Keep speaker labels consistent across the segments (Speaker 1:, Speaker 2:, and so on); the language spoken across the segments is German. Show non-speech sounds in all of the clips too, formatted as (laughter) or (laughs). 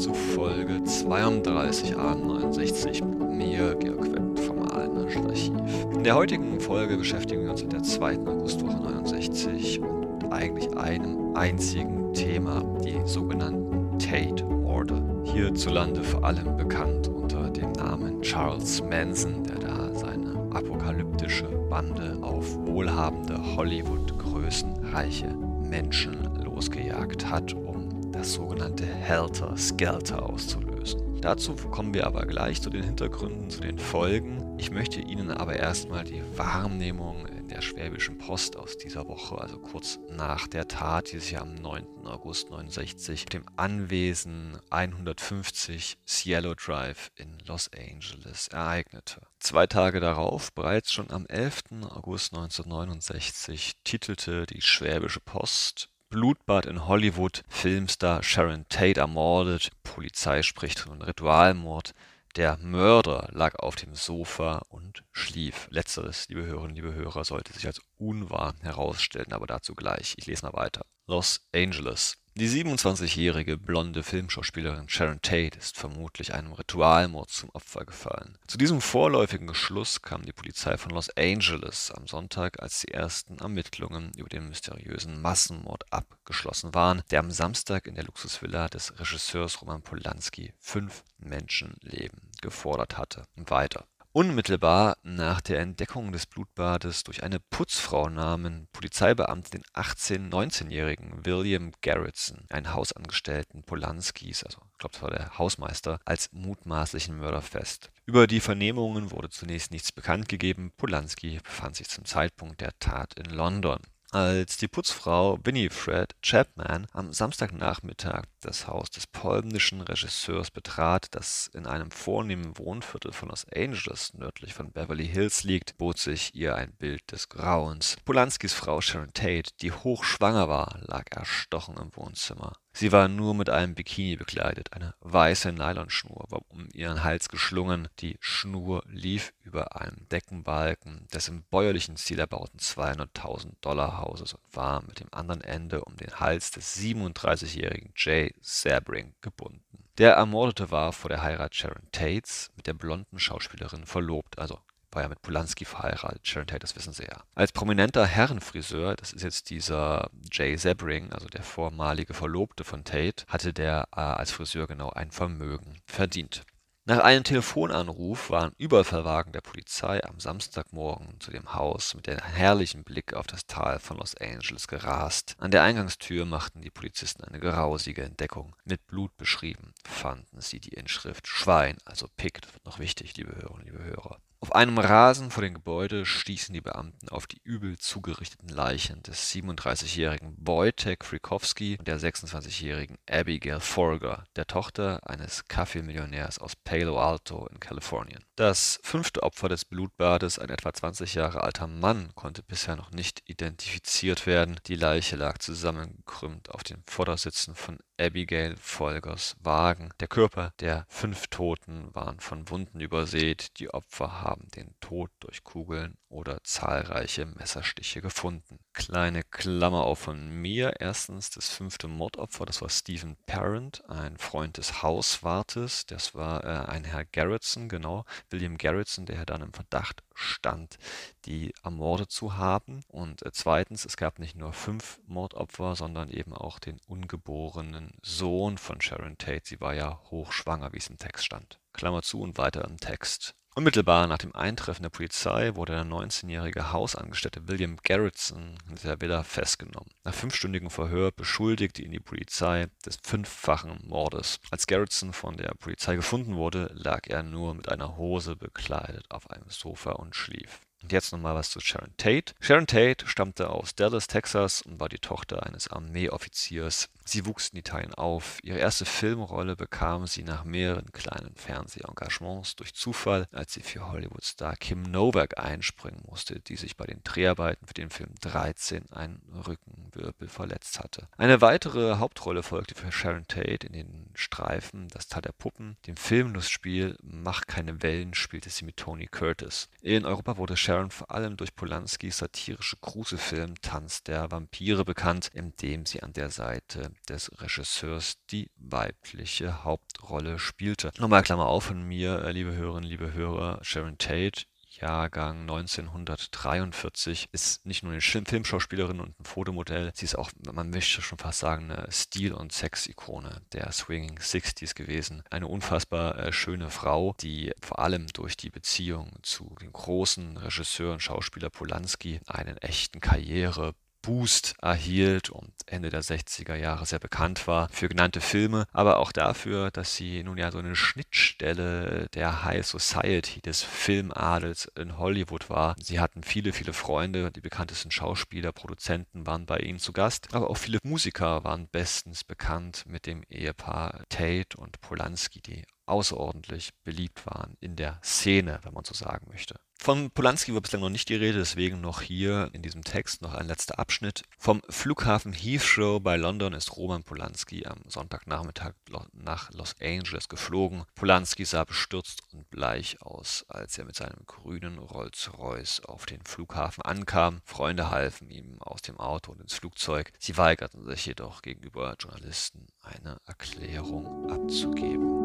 Speaker 1: zu Folge 32a69 mit mir, Georg Wendt vom Aalnischen Archiv. In der heutigen Folge beschäftigen wir uns mit der zweiten Augustwoche 69 und eigentlich einem einzigen Thema, die sogenannten Tate-Morde. Hierzulande vor allem bekannt unter dem Namen Charles Manson, der da seine apokalyptische Bande auf wohlhabende Hollywood-Größenreiche Menschen losgejagt hat, das sogenannte Helter Skelter auszulösen. Dazu kommen wir aber gleich zu den Hintergründen, zu den Folgen. Ich möchte Ihnen aber erstmal die Wahrnehmung der Schwäbischen Post aus dieser Woche, also kurz nach der Tat, die sich am 9. August 69 dem Anwesen 150 Cielo Drive in Los Angeles ereignete. Zwei Tage darauf, bereits schon am 11. August 1969, titelte die Schwäbische Post Blutbad in Hollywood, Filmstar Sharon Tate ermordet, Polizei spricht von Ritualmord, der Mörder lag auf dem Sofa und schlief. Letzteres, liebe Hörerinnen, liebe Hörer, sollte sich als unwahr herausstellen, aber dazu gleich. Ich lese mal weiter. Los Angeles. Die 27-jährige blonde Filmschauspielerin Sharon Tate ist vermutlich einem Ritualmord zum Opfer gefallen. Zu diesem vorläufigen Schluss kam die Polizei von Los Angeles am Sonntag, als die ersten Ermittlungen über den mysteriösen Massenmord abgeschlossen waren, der am Samstag in der Luxusvilla des Regisseurs Roman Polanski fünf Menschenleben gefordert hatte. Weiter. Unmittelbar nach der Entdeckung des Blutbades durch eine Putzfrau nahmen Polizeibeamte den 18-, 19-jährigen William Garretson, einen Hausangestellten Polanskis, also ich glaube, das war der Hausmeister, als mutmaßlichen Mörder fest. Über die Vernehmungen wurde zunächst nichts bekannt gegeben. Polanski befand sich zum Zeitpunkt der Tat in London. Als die Putzfrau Winifred Chapman am Samstagnachmittag das Haus des polnischen Regisseurs betrat, das in einem vornehmen Wohnviertel von Los Angeles nördlich von Beverly Hills liegt, bot sich ihr ein Bild des Grauens. Polanskis Frau Sharon Tate, die hochschwanger war, lag erstochen im Wohnzimmer. Sie war nur mit einem Bikini bekleidet, eine weiße Nylonschnur war um ihren Hals geschlungen, die Schnur lief über einem Deckenbalken des im bäuerlichen Stil erbauten 200.000 Dollar Hauses und war mit dem anderen Ende um den Hals des 37-jährigen Jay Sabring gebunden. Der Ermordete war vor der Heirat Sharon Tates mit der blonden Schauspielerin verlobt, also war ja mit Polanski verheiratet. Sharon Tate, das wissen Sie ja. Als prominenter Herrenfriseur, das ist jetzt dieser Jay Sebring, also der vormalige Verlobte von Tate, hatte der äh, als Friseur genau ein Vermögen verdient. Nach einem Telefonanruf war ein Überfallwagen der Polizei am Samstagmorgen zu dem Haus mit dem herrlichen Blick auf das Tal von Los Angeles gerast. An der Eingangstür machten die Polizisten eine grausige Entdeckung. Mit Blut beschrieben fanden sie die Inschrift Schwein, also Pick, das wird noch wichtig, liebe Hörerinnen, liebe Hörer. Auf einem Rasen vor dem Gebäude stießen die Beamten auf die übel zugerichteten Leichen des 37-jährigen Wojtek Frykowski und der 26-jährigen Abigail Forger, der Tochter eines Kaffeemillionärs aus Palo Alto in Kalifornien. Das fünfte Opfer des Blutbades, ein etwa 20 Jahre alter Mann, konnte bisher noch nicht identifiziert werden. Die Leiche lag zusammengekrümmt auf den Vordersitzen von Abigail Folgers Wagen. Der Körper der fünf Toten waren von Wunden übersät. Die Opfer haben den Tod durch Kugeln oder zahlreiche Messerstiche gefunden. Kleine Klammer auf von mir. Erstens das fünfte Mordopfer, das war Stephen Parent, ein Freund des Hauswartes. Das war äh, ein Herr Garretson, genau. William Garretson, der dann im Verdacht stand, die ermordet zu haben. Und äh, zweitens, es gab nicht nur fünf Mordopfer, sondern eben auch den ungeborenen Sohn von Sharon Tate. Sie war ja hochschwanger, wie es im Text stand. Klammer zu und weiter im Text. Unmittelbar nach dem Eintreffen der Polizei wurde der 19-jährige Hausangestellte William Garretson in der Villa festgenommen. Nach fünfstündigem Verhör beschuldigte ihn die Polizei des fünffachen Mordes. Als Garretson von der Polizei gefunden wurde, lag er nur mit einer Hose bekleidet auf einem Sofa und schlief und jetzt nochmal was zu Sharon Tate. Sharon Tate stammte aus Dallas, Texas und war die Tochter eines Armeeoffiziers. Sie wuchs in Italien auf. Ihre erste Filmrolle bekam sie nach mehreren kleinen Fernsehengagements durch Zufall, als sie für Hollywood-Star Kim Novak einspringen musste, die sich bei den Dreharbeiten für den Film 13 einen Rückenwirbel verletzt hatte. Eine weitere Hauptrolle folgte für Sharon Tate in den Streifen Das Tal der Puppen. Dem Filmlustspiel Mach keine Wellen spielte sie mit Tony Curtis. In Europa wurde Sharon vor allem durch Polanskis satirische Kruse-Film Tanz der Vampire bekannt, in dem sie an der Seite des Regisseurs die weibliche Hauptrolle spielte. Nochmal Klammer auf von mir, äh, liebe Hörerinnen, liebe Hörer, Sharon Tate Jahrgang 1943, ist nicht nur eine Filmschauspielerin und ein Fotomodell, sie ist auch, man möchte schon fast sagen, eine Stil- und Sex-Ikone der Swinging Sixties gewesen. Eine unfassbar äh, schöne Frau, die vor allem durch die Beziehung zu dem großen Regisseur und Schauspieler Polanski einen echten Karriere Boost erhielt und Ende der 60er Jahre sehr bekannt war für genannte Filme, aber auch dafür, dass sie nun ja so eine Schnittstelle der High Society des Filmadels in Hollywood war. Sie hatten viele, viele Freunde, die bekanntesten Schauspieler, Produzenten waren bei ihnen zu Gast, aber auch viele Musiker waren bestens bekannt mit dem Ehepaar Tate und Polanski, die außerordentlich beliebt waren in der Szene, wenn man so sagen möchte. Von Polanski war bislang noch nicht die Rede, deswegen noch hier in diesem Text noch ein letzter Abschnitt. Vom Flughafen Heathrow bei London ist Roman Polanski am Sonntagnachmittag nach Los Angeles geflogen. Polanski sah bestürzt und bleich aus, als er mit seinem grünen Rolls-Royce auf den Flughafen ankam. Freunde halfen ihm aus dem Auto und ins Flugzeug. Sie weigerten sich jedoch gegenüber Journalisten eine Erklärung abzugeben.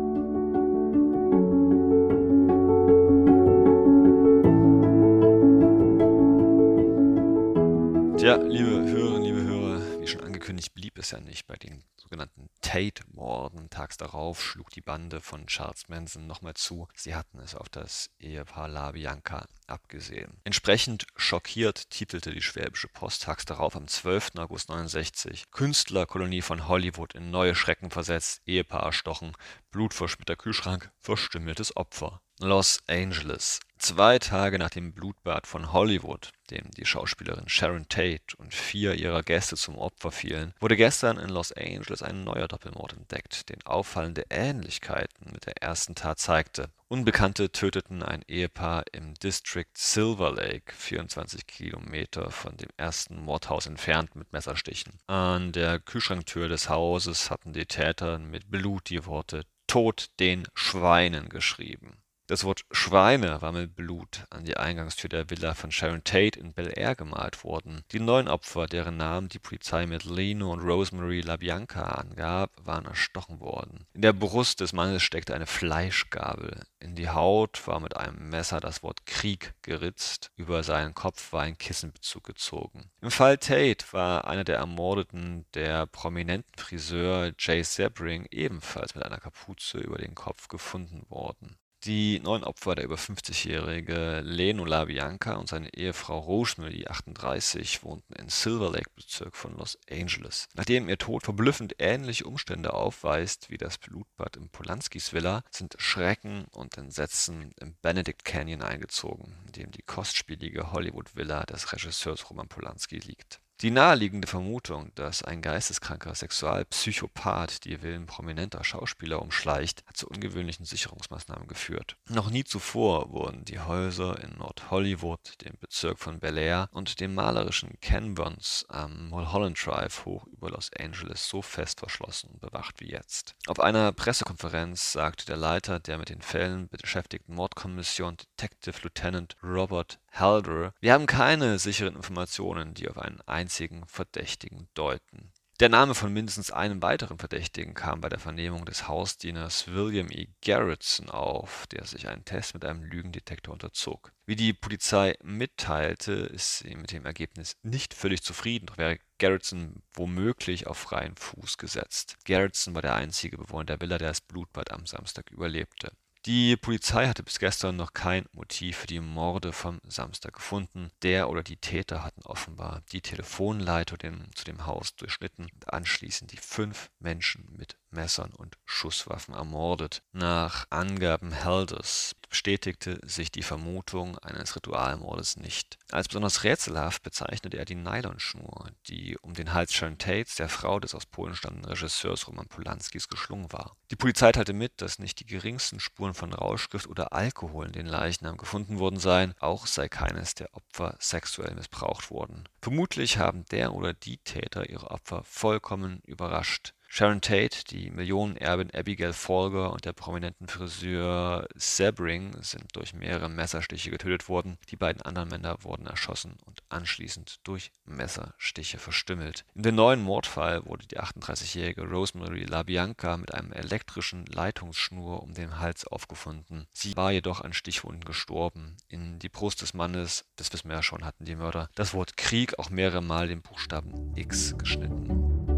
Speaker 1: Ja, liebe Hörerinnen, liebe Hörer, wie schon angekündigt, blieb es ja nicht bei den sogenannten Tate-Morden. Tags darauf schlug die Bande von Charles Manson nochmal zu. Sie hatten es auf das Ehepaar La Bianca abgesehen. Entsprechend schockiert titelte die Schwäbische Post tags darauf am 12. August 69 Künstlerkolonie von Hollywood in neue Schrecken versetzt, Ehepaar erstochen, blutverschmierter Kühlschrank, verstümmeltes Opfer. Los Angeles. Zwei Tage nach dem Blutbad von Hollywood, dem die Schauspielerin Sharon Tate und vier ihrer Gäste zum Opfer fielen, wurde gestern in Los Angeles ein neuer Doppelmord entdeckt, den auffallende Ähnlichkeiten mit der ersten Tat zeigte. Unbekannte töteten ein Ehepaar im District Silver Lake, 24 Kilometer von dem ersten Mordhaus entfernt, mit Messerstichen. An der Kühlschranktür des Hauses hatten die Täter mit Blut die Worte Tod den Schweinen geschrieben. Das Wort Schweine war mit Blut an die Eingangstür der Villa von Sharon Tate in Bel Air gemalt worden. Die neun Opfer, deren Namen die Polizei mit Leno und Rosemary LaBianca angab, waren erstochen worden. In der Brust des Mannes steckte eine Fleischgabel. In die Haut war mit einem Messer das Wort Krieg geritzt. Über seinen Kopf war ein Kissenbezug gezogen. Im Fall Tate war einer der Ermordeten, der prominenten Friseur Jay Sebring, ebenfalls mit einer Kapuze über den Kopf gefunden worden. Die neun Opfer, der über 50-jährige Leno LaBianca und seine Ehefrau Rosemary, 38, wohnten in Silver Lake-Bezirk von Los Angeles. Nachdem ihr Tod verblüffend ähnliche Umstände aufweist wie das Blutbad im Polanskis Villa, sind Schrecken und Entsetzen im Benedict Canyon eingezogen, in dem die kostspielige Hollywood-Villa des Regisseurs Roman Polanski liegt die naheliegende Vermutung, dass ein geisteskranker Sexualpsychopath die Villen prominenter Schauspieler umschleicht, hat zu ungewöhnlichen Sicherungsmaßnahmen geführt. Noch nie zuvor wurden die Häuser in Nord-Hollywood, dem Bezirk von Bel Air und dem malerischen Canburns am Mulholland Drive hoch über Los Angeles so fest verschlossen und bewacht wie jetzt. Auf einer Pressekonferenz sagte der Leiter der mit den Fällen beschäftigten Mordkommission Detective Lieutenant Robert Halder, wir haben keine sicheren Informationen, die auf einen einzigen Verdächtigen deuten. Der Name von mindestens einem weiteren Verdächtigen kam bei der Vernehmung des Hausdieners William E. Garretson auf, der sich einen Test mit einem Lügendetektor unterzog. Wie die Polizei mitteilte, ist sie mit dem Ergebnis nicht völlig zufrieden, doch wäre Garretson womöglich auf freien Fuß gesetzt. Garretson war der einzige Bewohner der Villa, der das Blutbad am Samstag überlebte. Die Polizei hatte bis gestern noch kein Motiv für die Morde vom Samstag gefunden. Der oder die Täter hatten offenbar die Telefonleitung zu dem Haus durchschnitten und anschließend die fünf Menschen mit Messern und Schusswaffen ermordet. Nach Angaben Helders bestätigte sich die Vermutung eines Ritualmordes nicht. Als besonders rätselhaft bezeichnete er die Nylonschnur, die um den Hals Sharon Tates, der Frau des aus Polen stammenden Regisseurs Roman Polanskis, geschlungen war. Die Polizei teilte mit, dass nicht die geringsten Spuren von Rauschgift oder Alkohol in den Leichnam gefunden worden seien, auch sei keines der Opfer sexuell missbraucht worden. Vermutlich haben der oder die Täter ihre Opfer vollkommen überrascht. Sharon Tate, die Millionenerbin Abigail Folger und der prominenten Friseur Sebring sind durch mehrere Messerstiche getötet worden. Die beiden anderen Männer wurden erschossen und anschließend durch Messerstiche verstümmelt. In dem neuen Mordfall wurde die 38-jährige Rosemary LaBianca mit einem elektrischen Leitungsschnur um den Hals aufgefunden. Sie war jedoch an Stichwunden gestorben. In die Brust des Mannes, das wissen wir ja schon, hatten die Mörder das Wort Krieg auch mehrere Mal den Buchstaben X geschnitten.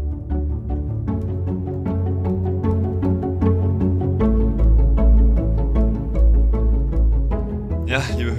Speaker 1: 呀你们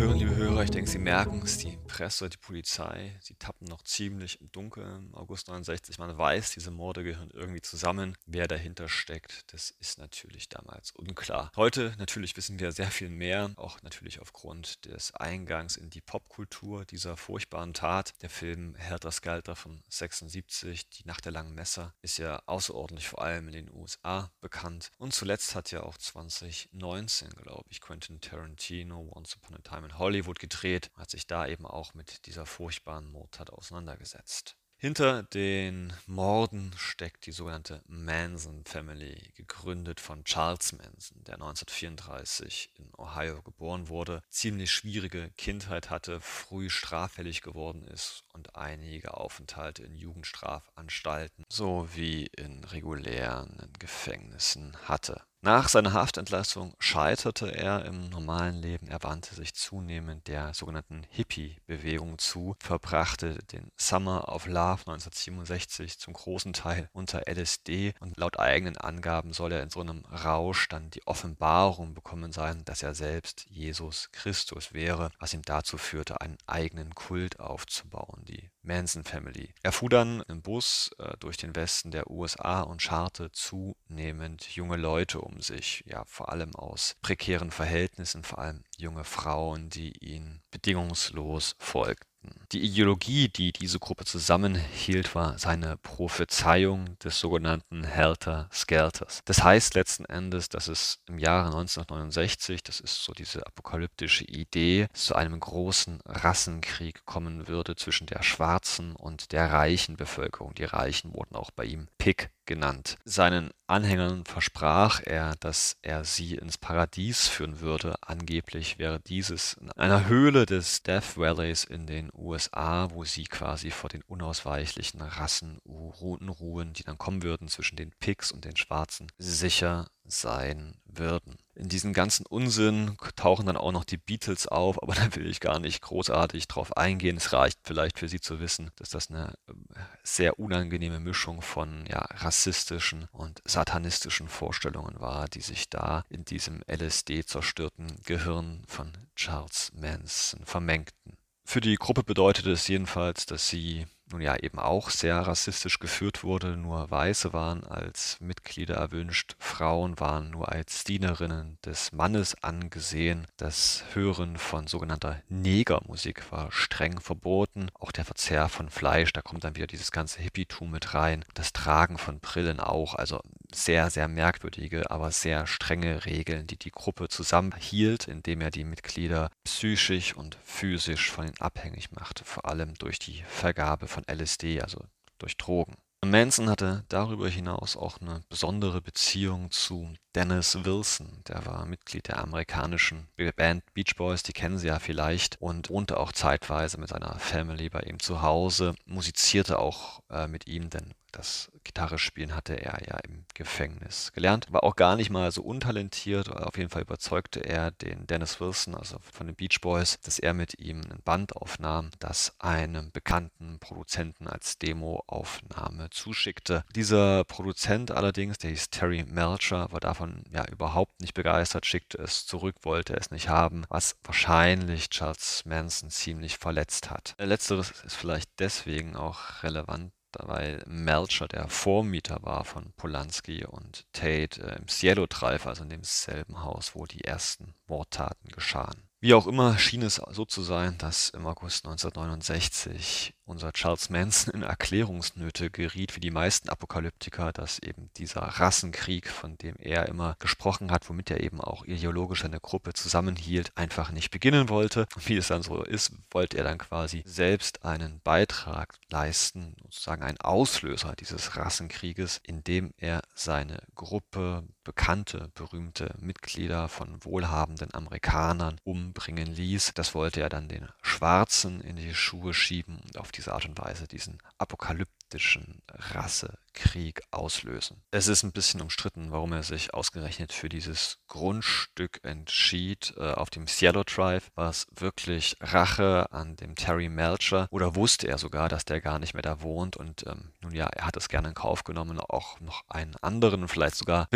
Speaker 1: Hörerinnen, liebe Hörer, ich denke, Sie merken es, die Presse, die Polizei, sie tappen noch ziemlich im Dunkeln. August 69, man weiß, diese Morde gehören irgendwie zusammen. Wer dahinter steckt, das ist natürlich damals unklar. Heute natürlich wissen wir sehr viel mehr, auch natürlich aufgrund des Eingangs in die Popkultur dieser furchtbaren Tat. Der Film Helter Skelter von 76, Die Nacht der langen Messer, ist ja außerordentlich vor allem in den USA bekannt. Und zuletzt hat ja auch 2019, glaube ich, Quentin Tarantino Once Upon a Time in Hollywood gedreht, hat sich da eben auch auch mit dieser furchtbaren Mordtat auseinandergesetzt. Hinter den Morden steckt die sogenannte Manson Family, gegründet von Charles Manson, der 1934 in Ohio geboren wurde, ziemlich schwierige Kindheit hatte, früh straffällig geworden ist und einige Aufenthalte in Jugendstrafanstalten sowie in regulären Gefängnissen hatte. Nach seiner Haftentlassung scheiterte er im normalen Leben. Er wandte sich zunehmend der sogenannten Hippie-Bewegung zu, verbrachte den Summer of Love 1967 zum großen Teil unter LSD und laut eigenen Angaben soll er in so einem Rausch dann die Offenbarung bekommen sein, dass er selbst Jesus Christus wäre, was ihm dazu führte, einen eigenen Kult aufzubauen, die Manson Family. Er fuhr dann im Bus äh, durch den Westen der USA und scharte zunehmend junge Leute um sich, ja vor allem aus prekären Verhältnissen, vor allem junge Frauen, die ihn bedingungslos folgten. Die Ideologie, die diese Gruppe zusammenhielt, war seine Prophezeiung des sogenannten Helter-Skelters. Das heißt letzten Endes, dass es im Jahre 1969, das ist so diese apokalyptische Idee, zu einem großen Rassenkrieg kommen würde zwischen der schwarzen und der reichen Bevölkerung. Die Reichen wurden auch bei ihm Pick genannt. Seinen Anhängern versprach er, dass er sie ins Paradies führen würde. Angeblich wäre dieses in einer Höhle des Death Valleys in den USA, wo sie quasi vor den unausweichlichen Rassenunruhen, die dann kommen würden zwischen den Pigs und den Schwarzen, sicher sein würden. In diesen ganzen Unsinn tauchen dann auch noch die Beatles auf, aber (laughs) da will ich gar nicht großartig drauf eingehen. Es reicht vielleicht für Sie zu wissen, dass das eine ähm, sehr unangenehme Mischung von ja, rassistischen und satanistischen Vorstellungen war, die sich da in diesem LSD zerstörten Gehirn von Charles Manson vermengten. Für die Gruppe bedeutete es jedenfalls, dass sie nun ja eben auch sehr rassistisch geführt wurde. Nur Weiße waren als Mitglieder erwünscht, Frauen waren nur als Dienerinnen des Mannes angesehen. Das Hören von sogenannter Negermusik war streng verboten. Auch der Verzehr von Fleisch, da kommt dann wieder dieses ganze Hippietum mit rein. Das Tragen von Brillen auch. Also sehr, sehr merkwürdige, aber sehr strenge Regeln, die die Gruppe zusammenhielt, indem er die Mitglieder psychisch und physisch von ihnen abhängig machte, vor allem durch die Vergabe von LSD, also durch Drogen. Manson hatte darüber hinaus auch eine besondere Beziehung zu Dennis Wilson. Der war Mitglied der amerikanischen Band Beach Boys, die kennen Sie ja vielleicht, und wohnte auch zeitweise mit seiner Family bei ihm zu Hause, musizierte auch äh, mit ihm, denn das Gitarrespielen hatte er ja im Gefängnis gelernt. War auch gar nicht mal so untalentiert. Auf jeden Fall überzeugte er den Dennis Wilson, also von den Beach Boys, dass er mit ihm ein Band aufnahm, das einem bekannten Produzenten als Demoaufnahme zuschickte. Dieser Produzent allerdings, der hieß Terry Melcher, war davon ja überhaupt nicht begeistert, schickte es zurück, wollte es nicht haben, was wahrscheinlich Charles Manson ziemlich verletzt hat. Letzteres ist vielleicht deswegen auch relevant, weil Melcher der Vormieter war von Polanski und Tate äh, im Cielo Drive, also in demselben Haus, wo die ersten Mordtaten geschahen. Wie auch immer schien es so zu sein, dass im August 1969 unser Charles Manson in Erklärungsnöte geriet, wie die meisten Apokalyptiker, dass eben dieser Rassenkrieg, von dem er immer gesprochen hat, womit er eben auch ideologisch eine Gruppe zusammenhielt, einfach nicht beginnen wollte. Und wie es dann so ist, wollte er dann quasi selbst einen Beitrag leisten, sozusagen ein Auslöser dieses Rassenkrieges, indem er seine Gruppe bekannte, berühmte Mitglieder von wohlhabenden Amerikanern umbringen ließ. Das wollte er dann den Schwarzen in die Schuhe schieben und auf diese Art und Weise diesen apokalyptischen Rassekrieg auslösen. Es ist ein bisschen umstritten, warum er sich ausgerechnet für dieses Grundstück entschied äh, auf dem Cielo Drive. War es wirklich Rache an dem Terry Melcher oder wusste er sogar, dass der gar nicht mehr da wohnt und ähm, nun ja, er hat es gerne in Kauf genommen, auch noch einen anderen, vielleicht sogar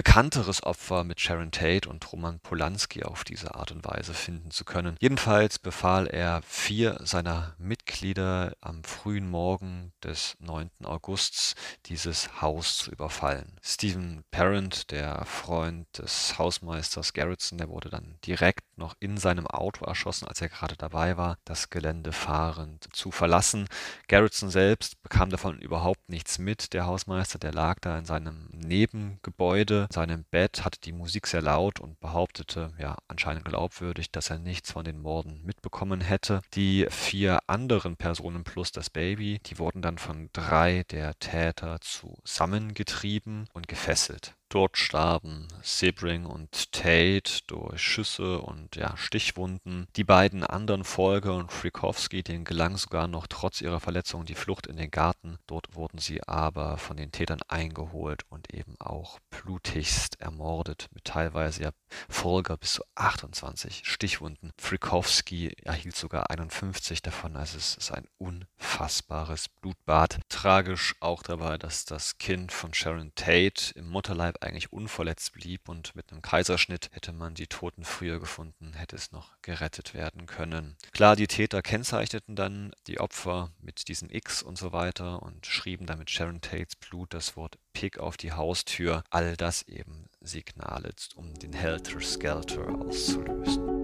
Speaker 1: bekannteres Opfer mit Sharon Tate und Roman Polanski auf diese Art und Weise finden zu können. Jedenfalls befahl er vier seiner Mitglieder am frühen Morgen des 9. Augusts dieses Haus zu überfallen. Stephen Parent, der Freund des Hausmeisters Garretson, der wurde dann direkt noch in seinem Auto erschossen, als er gerade dabei war, das Gelände fahrend zu verlassen. Garretson selbst bekam davon überhaupt nichts mit. Der Hausmeister, der lag da in seinem Nebengebäude, in seinem Bett, hatte die Musik sehr laut und behauptete, ja, anscheinend glaubwürdig, dass er nichts von den Morden mitbekommen hätte. Die vier anderen Personen plus das Baby, die wurden dann von drei der Täter zusammengetrieben und gefesselt. Dort starben Sebring und Tate durch Schüsse und ja, Stichwunden. Die beiden anderen Folger und Frikowski, denen gelang sogar noch trotz ihrer Verletzungen die Flucht in den Garten. Dort wurden sie aber von den Tätern eingeholt und eben auch blutigst ermordet, mit teilweise ja Folger bis zu 28 Stichwunden. Frikowski erhielt sogar 51 davon, also es ist ein unfassbares Blutbad. Tragisch auch dabei, dass das Kind von Sharon Tate im Mutterleib eigentlich unverletzt blieb und mit einem Kaiserschnitt hätte man die Toten früher gefunden, hätte es noch gerettet werden können. Klar, die Täter kennzeichneten dann die Opfer mit diesem X und so weiter und schrieben damit Sharon Tates Blut das Wort Pig auf die Haustür. All das eben Signale, um den Helter Skelter auszulösen.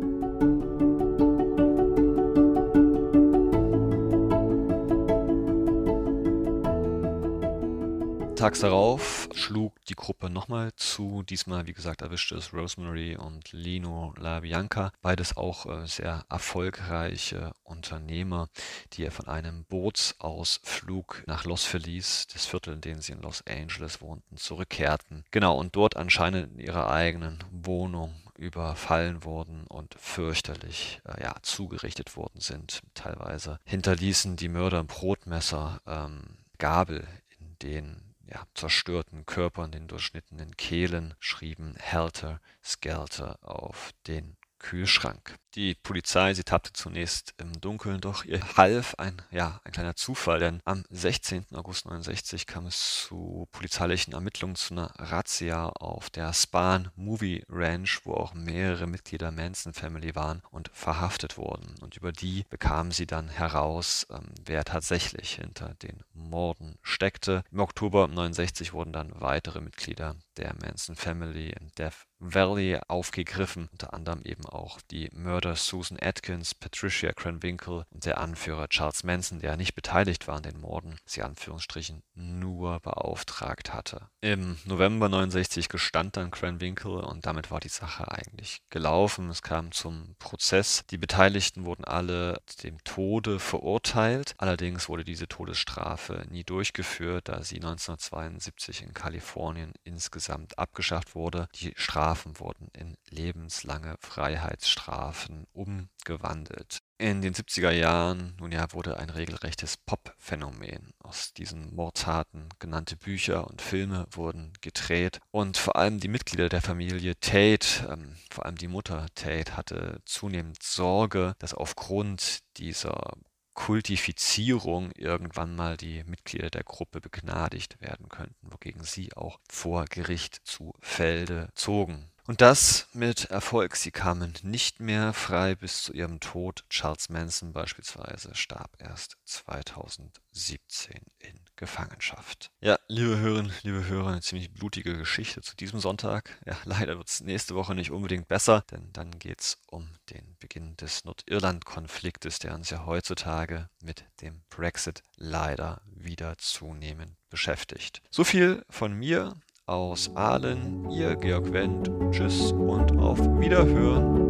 Speaker 1: Tags darauf schlug die Gruppe nochmal zu. Diesmal, wie gesagt, erwischte es Rosemary und Lino LaBianca. Beides auch äh, sehr erfolgreiche Unternehmer, die von einem Bootsausflug nach Los Feliz, das Viertel, in dem sie in Los Angeles wohnten, zurückkehrten. Genau, und dort anscheinend in ihrer eigenen Wohnung überfallen wurden und fürchterlich äh, ja, zugerichtet worden sind. Teilweise hinterließen die Mörder Brotmesser, ähm, Gabel in den ja, zerstörten Körpern, den durchschnittenen Kehlen, schrieben Helter Skelter auf den Kühlschrank. Die Polizei, sie tappte zunächst im Dunkeln, doch ihr half ein, ja, ein kleiner Zufall, denn am 16. August 69 kam es zu polizeilichen Ermittlungen zu einer Razzia auf der Spahn Movie Ranch, wo auch mehrere Mitglieder Manson Family waren und verhaftet wurden. Und über die bekamen sie dann heraus, ähm, wer tatsächlich hinter den Morden steckte. Im Oktober 69 wurden dann weitere Mitglieder der Manson Family in Death Valley aufgegriffen, unter anderem eben auch die Mörder Susan Atkins, Patricia Cranwinkle und der Anführer Charles Manson, der nicht beteiligt war an den Morden, sie Anführungsstrichen nur beauftragt hatte. Im November 69 gestand dann Cranwinkle und damit war die Sache eigentlich gelaufen. Es kam zum Prozess. Die Beteiligten wurden alle dem Tode verurteilt. Allerdings wurde diese Todesstrafe nie durchgeführt, da sie 1972 in Kalifornien insgesamt abgeschafft wurde. Die Strafen wurden in lebenslange Freiheitsstrafen umgewandelt. In den 70er Jahren, nun ja, wurde ein regelrechtes Pop-Phänomen aus diesen Mordtaten. Genannte Bücher und Filme wurden gedreht und vor allem die Mitglieder der Familie Tate, ähm, vor allem die Mutter Tate, hatte zunehmend Sorge, dass aufgrund dieser Kultifizierung irgendwann mal die Mitglieder der Gruppe begnadigt werden könnten, wogegen sie auch vor Gericht zu Felde zogen. Und das mit Erfolg. Sie kamen nicht mehr frei bis zu ihrem Tod. Charles Manson beispielsweise starb erst 2017 in Gefangenschaft. Ja, liebe Hörerinnen, liebe Hörer, eine ziemlich blutige Geschichte zu diesem Sonntag. Ja, leider wird es nächste Woche nicht unbedingt besser, denn dann geht es um den Beginn des Nordirland-Konfliktes, der uns ja heutzutage mit dem Brexit leider wieder zunehmend beschäftigt. So viel von mir aus Aalen, ihr Georg Wendt. Tschüss und auf Wiederhören.